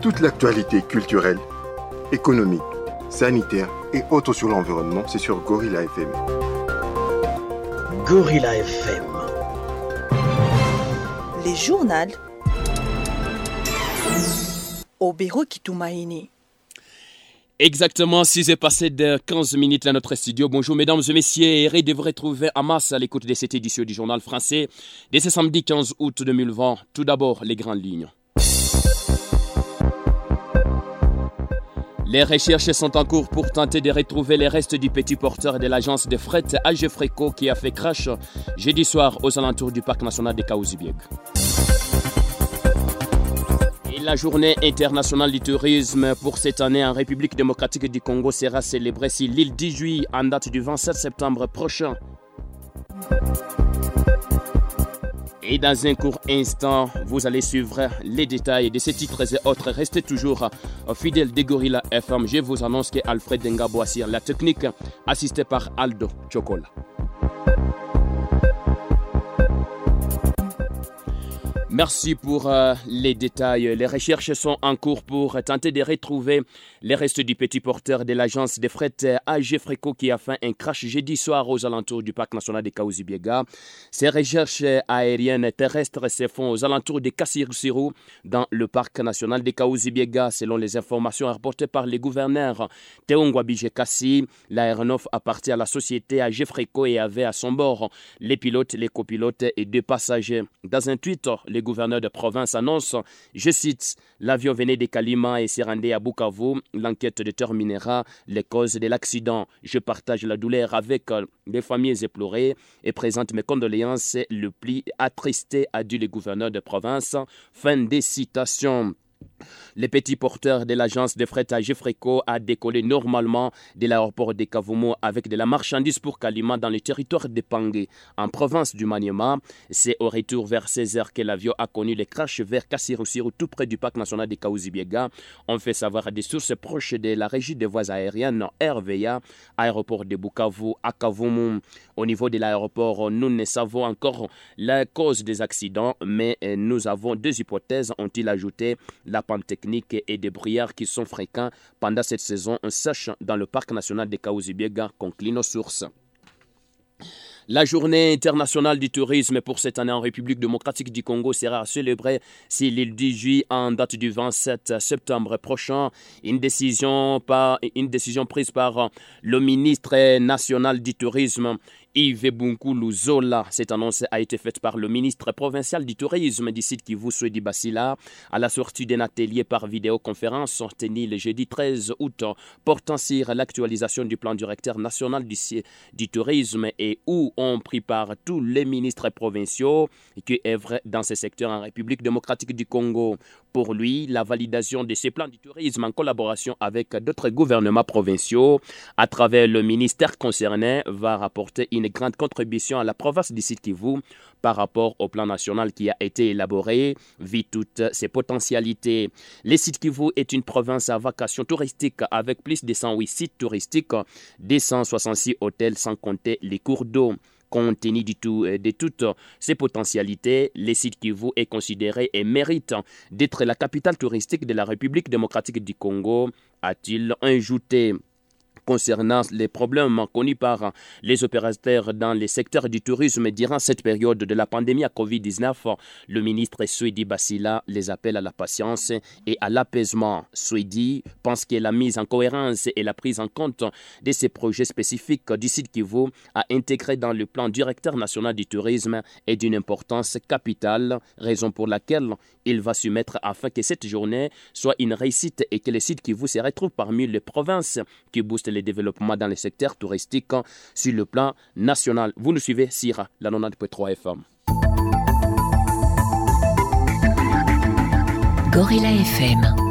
Toute l'actualité culturelle, économique, sanitaire et autres sur l'environnement, c'est sur Gorilla FM. Gorilla FM. Les journaux au bureau Kitumaini. Exactement, 6 est passé de 15 minutes à notre studio. Bonjour mesdames et messieurs, et de vous retrouver à masse à l'écoute de cette édition du journal français de ce samedi 15 août 2020. Tout d'abord, les grandes lignes. Les recherches sont en cours pour tenter de retrouver les restes du petit porteur de l'agence de fret AG Freco qui a fait crash jeudi soir aux alentours du parc national de Kaouzibiek. La journée internationale du tourisme pour cette année en République démocratique du Congo sera célébrée sur l'île 18 en date du 27 septembre prochain. Et dans un court instant, vous allez suivre les détails de ces titres et autres. Restez toujours fidèles des Gorilla FM. Je vous annonce que Alfred la technique, assisté par Aldo Chocola. Merci pour euh, les détails. Les recherches sont en cours pour tenter de retrouver les restes du petit porteur de l'agence de fret AG Freco qui a fait un crash jeudi soir aux alentours du parc national de Kaouzibiega. Ces recherches aériennes terrestres se font aux alentours de Kassirusirou dans le parc national de Kaouzibiega selon les informations rapportées par le gouverneur Teongwa Kassi. L'aéronef appartient à la société AG Freco et avait à son bord les pilotes, les copilotes et deux passagers. Dans un tweet, gouverneur de province annonce, je cite, l'avion venait de Kalima et s'est rendu à Bukavu. L'enquête déterminera les causes de l'accident. Je partage la douleur avec euh, les familles éplorées et présente mes condoléances le plus attristé, a dit le gouverneur de province. Fin des citations. Le petit porteur de l'agence de fret à a décollé normalement de l'aéroport de Kavumo avec de la marchandise pour Kalima dans le territoire de Pangé, en province du Maniema. C'est au retour vers 16h que l'avion a connu le crash vers Kassirusiru, tout près du parc national de Kaouzibiega. On fait savoir à des sources proches de la régie des voies aériennes RVA, aéroport de Bukavu à Kavumu. Au niveau de l'aéroport, nous ne savons encore la cause des accidents, mais nous avons deux hypothèses, ont-ils ajouté. La panne technique et des brouillards qui sont fréquents pendant cette saison sèche dans le parc national de Kaouzibiega, conclut nos sources. La journée internationale du tourisme pour cette année en République démocratique du Congo sera célébrée si l'île 18 en date du 27 septembre prochain. Une décision, prise par le ministre national du tourisme Yves Bunkulu Zola. Cette annonce a été faite par le ministre provincial du tourisme du site Kivu Swedi Basila à la sortie d'un atelier par vidéoconférence tenu le jeudi 13 août portant sur l'actualisation du plan directeur national du, du tourisme et où ont pris part tous les ministres provinciaux qui œuvrent dans ce secteur en République démocratique du Congo. Pour lui, la validation de ces plans du tourisme en collaboration avec d'autres gouvernements provinciaux à travers le ministère concerné va rapporter une grande contribution à la province du Sud Kivu par rapport au plan national qui a été élaboré, vit toutes ses potentialités. Le Sud Kivu est une province à vocation touristique avec plus de 108 sites touristiques, 266 hôtels sans compter les cours d'eau. Compte tenu euh, de toutes ces potentialités, le site Kivu est considéré et mérite d'être la capitale touristique de la République démocratique du Congo, a-t-il ajouté concernant les problèmes connus par les opérateurs dans les secteurs du tourisme durant cette période de la pandémie à Covid-19, le ministre Swedi Basila les appelle à la patience et à l'apaisement. Swedi pense que la mise en cohérence et la prise en compte de ces projets spécifiques du site Kivu à intégrer dans le plan directeur national du tourisme est d'une importance capitale, raison pour laquelle il va se mettre afin que cette journée soit une réussite et que le site Kivu se retrouve parmi les provinces qui boostent les développements dans les secteurs touristiques sur le plan national. Vous nous suivez sur la 90.3 FM. Gorilla FM.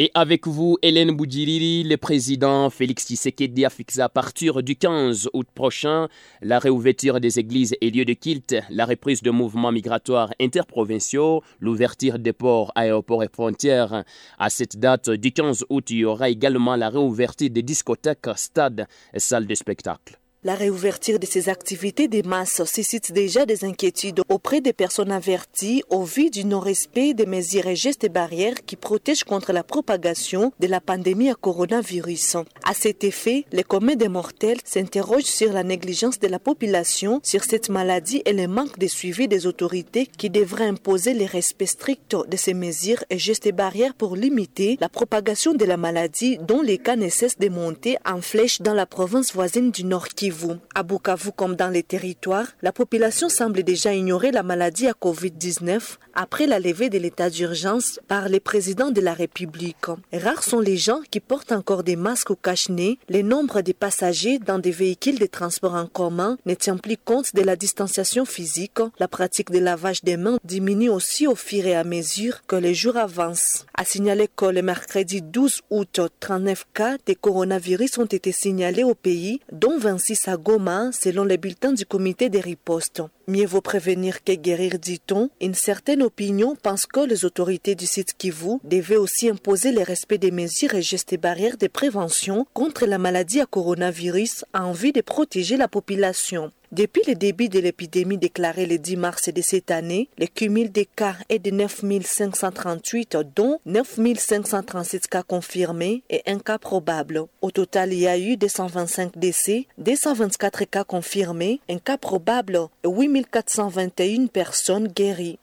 Et avec vous, Hélène Boudjiriri, le président Félix Tshisekedi a à partir du 15 août prochain la réouverture des églises et lieux de culte, la reprise de mouvements migratoires interprovinciaux, l'ouverture des ports, aéroports et frontières. À cette date du 15 août, il y aura également la réouverture des discothèques, stades et salles de spectacle. La réouverture de ces activités de masse suscite déjà des inquiétudes auprès des personnes averties au vu du non-respect des mesures et gestes barrières qui protègent contre la propagation de la pandémie à coronavirus. À cet effet, les communs des mortels s'interrogent sur la négligence de la population sur cette maladie et le manque de suivi des autorités qui devraient imposer le respect strict de ces mesures et gestes barrières pour limiter la propagation de la maladie dont les cas ne cessent de monter en flèche dans la province voisine du Nord Kivu. À Bukavu comme dans les territoires, la population semble déjà ignorer la maladie à Covid-19 après la levée de l'état d'urgence par les présidents de la République. Rares sont les gens qui portent encore des masques au cache-nez. Le nombre de passagers dans des véhicules de transport en commun ne tient plus compte de la distanciation physique. La pratique de lavage des mains diminue aussi au fur et à mesure que les jours avancent. A signaler que le mercredi 12 août, 39 cas de coronavirus ont été signalés au pays, dont 26 à Goma, selon les bulletins du comité des ripostes. Mieux vaut prévenir que guérir, dit-on. Une certaine opinion pense que les autorités du site Kivu devaient aussi imposer le respect des mesures et gestes barrières de prévention contre la maladie à coronavirus en vue de protéger la population. Depuis le début de l'épidémie déclarée le 10 mars de cette année, le cumul des cas est de 9 538, dont 9 537 cas confirmés et un cas probable. Au total, il y a eu 225 décès, 224 cas confirmés, un cas probable et 8 421 personnes guéries.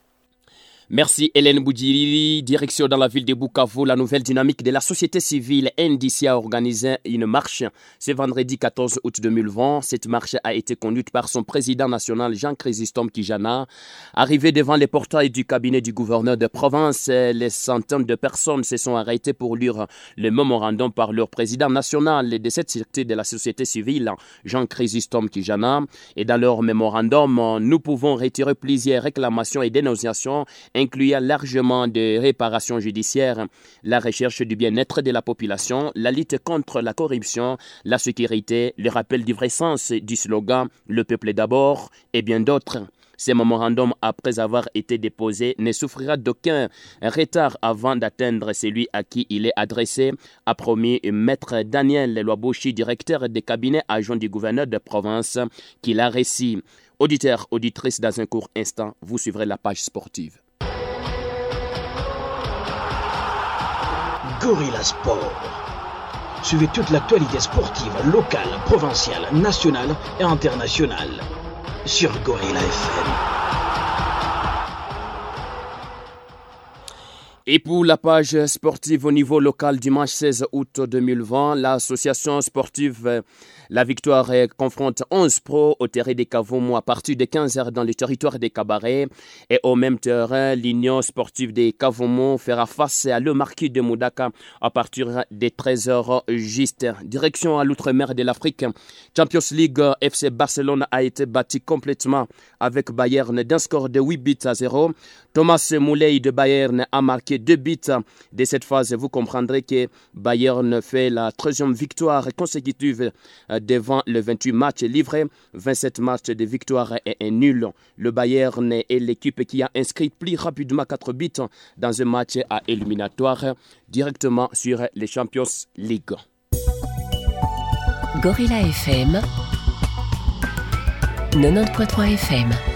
Merci Hélène Boudjiri. Direction dans la ville de Bukavu, la nouvelle dynamique de la société civile NDC a organisé une marche ce vendredi 14 août 2020. Cette marche a été conduite par son président national Jean Chrysostome Kijana. Arrivé devant les portails du cabinet du gouverneur de province, les centaines de personnes se sont arrêtées pour lire le mémorandum par leur président national de cette société de la société civile, Jean Chrysostome Kijana. Et dans leur mémorandum, nous pouvons retirer plusieurs réclamations et dénonciations incluant largement des réparations judiciaires, la recherche du bien-être de la population, la lutte contre la corruption, la sécurité, le rappel du vrai sens du slogan Le peuple d'abord et bien d'autres. Ce mémorandum, après avoir été déposé, ne souffrira d'aucun retard avant d'atteindre celui à qui il est adressé, a promis Maître Daniel Loabouchi, directeur des cabinets agents du gouverneur de province, qui l'a récit. Auditeurs, auditrices, dans un court instant, vous suivrez la page sportive. Gorilla Sport. Suivez toute l'actualité sportive locale, provinciale, nationale et internationale sur Gorilla FM. Et pour la page sportive au niveau local, dimanche 16 août 2020, l'association sportive La Victoire confronte 11 pros au terrain des Cavomo à partir de 15h dans le territoire des Cabarets. Et au même terrain, l'Union sportive des Cavomo fera face à le marquis de Moudaka à partir des 13h juste. Direction à l'outre-mer de l'Afrique. Champions League FC Barcelone a été bâti complètement avec Bayern d'un score de 8 buts à 0. Thomas Moulay de Bayern a marqué deux buts de cette phase. Vous comprendrez que Bayern fait la 13e victoire consécutive devant le 28 matchs livrés, 27 matchs de victoire et un nul. Le Bayern est l'équipe qui a inscrit plus rapidement 4 buts dans un match à éliminatoire directement sur les Champions League. Gorilla FM 90.3 FM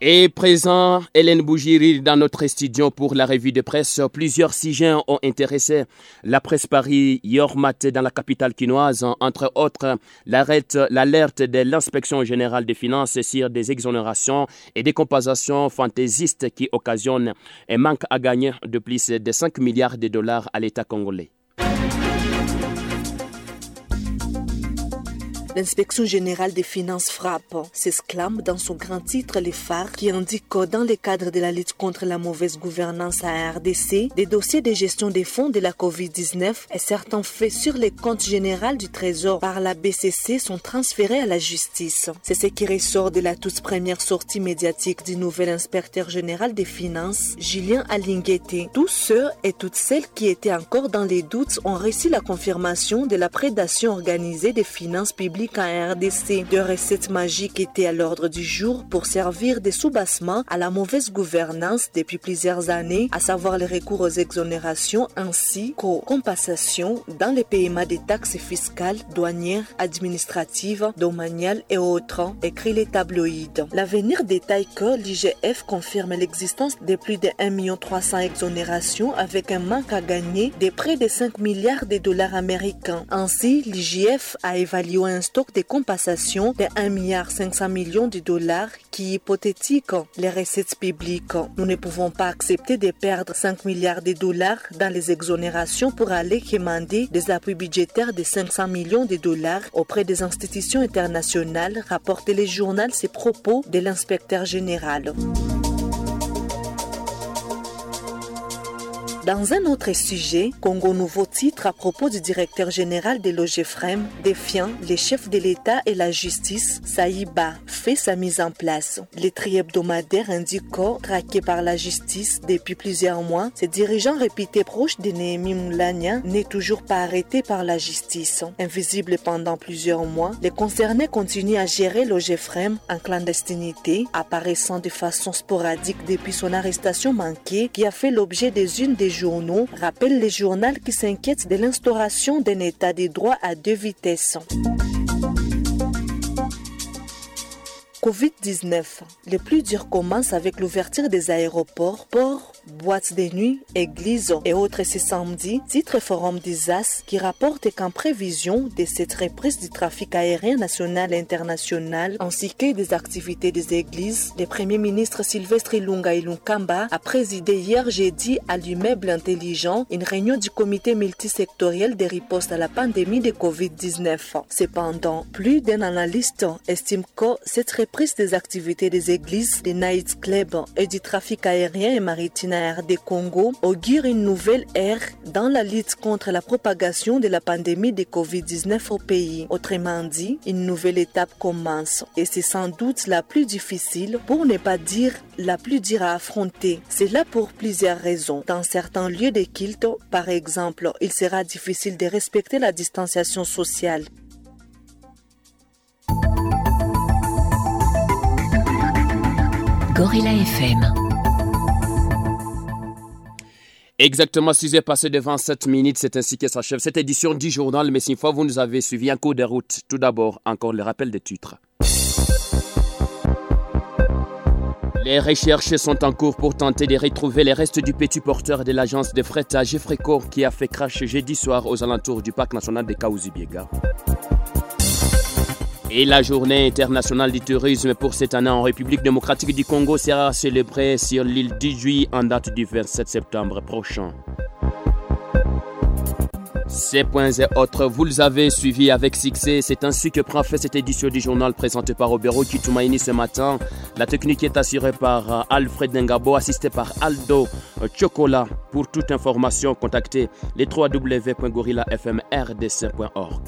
et présent, Hélène Bougiri dans notre studio pour la revue de presse. Plusieurs sujets ont intéressé la presse Paris hier matin dans la capitale quinoise, entre autres l'alerte de l'inspection générale des finances sur des exonérations et des compensations fantaisistes qui occasionnent un manque à gagner de plus de 5 milliards de dollars à l'État congolais. L'inspection générale des finances frappe, s'exclame dans son grand titre Les phares qui indique que dans le cadre de la lutte contre la mauvaise gouvernance à RDC, des dossiers de gestion des fonds de la COVID-19 et certains faits sur les comptes généraux du Trésor par la BCC sont transférés à la justice. C'est ce qui ressort de la toute première sortie médiatique du nouvel inspecteur général des finances, Julien Alinguete. Tous ceux et toutes celles qui étaient encore dans les doutes ont reçu la confirmation de la prédation organisée des finances publiques trafic en RDC. Deux recettes magiques étaient à l'ordre du jour pour servir des soubassements à la mauvaise gouvernance depuis plusieurs années, à savoir les recours aux exonérations ainsi qu'aux compensations dans les paiements des taxes fiscales, douanières, administratives, domaniales et autres, écrit les tabloïds. L'avenir détaille que l'IGF confirme l'existence de plus de 1 300 exonérations avec un manque à gagner de près de 5 milliards de dollars américains. Ainsi, l'IGF a évalué un stock de compensation de 1 milliard 500 millions de dollars qui hypothétique les recettes publiques. Nous ne pouvons pas accepter de perdre 5 milliards de dollars dans les exonérations pour aller demander des appuis budgétaires de 500 millions de dollars auprès des institutions internationales, rapporte le journal ces propos de l'inspecteur général. Dans un autre sujet, Congo Nouveau titre à propos du directeur général de l'OGFREM défiant les chefs de l'État et la justice, Saïba fait sa mise en place. Les hebdomadaire indique traqué par la justice depuis plusieurs mois, ce dirigeant réputé proche de Néhémie Moulania n'est toujours pas arrêté par la justice. Invisible pendant plusieurs mois, les concernés continuent à gérer l'OGFREM en clandestinité, apparaissant de façon sporadique depuis son arrestation manquée qui a fait l'objet des unes des journaux rappellent les journaux qui s'inquiètent de l'instauration d'un état des droits à deux vitesses. Covid-19. Le plus dur commence avec l'ouverture des aéroports, ports, boîtes de nuit, églises et autres ce samedi, titre Forum d'Isas qui rapporte qu'en prévision de cette reprise du trafic aérien national et international ainsi que des activités des églises, le Premier ministre Sylvestre Ilunga Ilunkamba a présidé hier jeudi à l'immeuble intelligent une réunion du comité multisectoriel de riposte à la pandémie de Covid-19. Cependant, plus d'un analyste estime que cette reprise des activités des églises, des night clubs et du trafic aérien et maritime des Congo augure une nouvelle ère dans la lutte contre la propagation de la pandémie de Covid-19 au pays. Autrement dit, une nouvelle étape commence et c'est sans doute la plus difficile, pour ne pas dire la plus dure à affronter. C'est là pour plusieurs raisons. Dans certains lieux de culte, par exemple, il sera difficile de respecter la distanciation sociale. Gorilla FM. Exactement 6 heures passées devant 7 minutes, c'est ainsi que s'achève cette édition du journal. Mais une fois vous nous avez suivi un cours de route, tout d'abord, encore le rappel des titres. Les recherches sont en cours pour tenter de retrouver les restes du petit porteur de l'agence de fret à qui a fait crash jeudi soir aux alentours du parc national de Kaouzi-Biega. Et la journée internationale du tourisme pour cette année en République démocratique du Congo sera célébrée sur l'île d'Ijui en date du 27 septembre prochain. Ces points et autres, vous les avez suivis avec succès. C'est ainsi que prend fait cette édition du journal présenté par Obero Kitumaini ce matin. La technique est assurée par euh, Alfred Ngabo, assisté par Aldo Chocolat. Pour toute information, contactez les www.gorillafmrdc.org.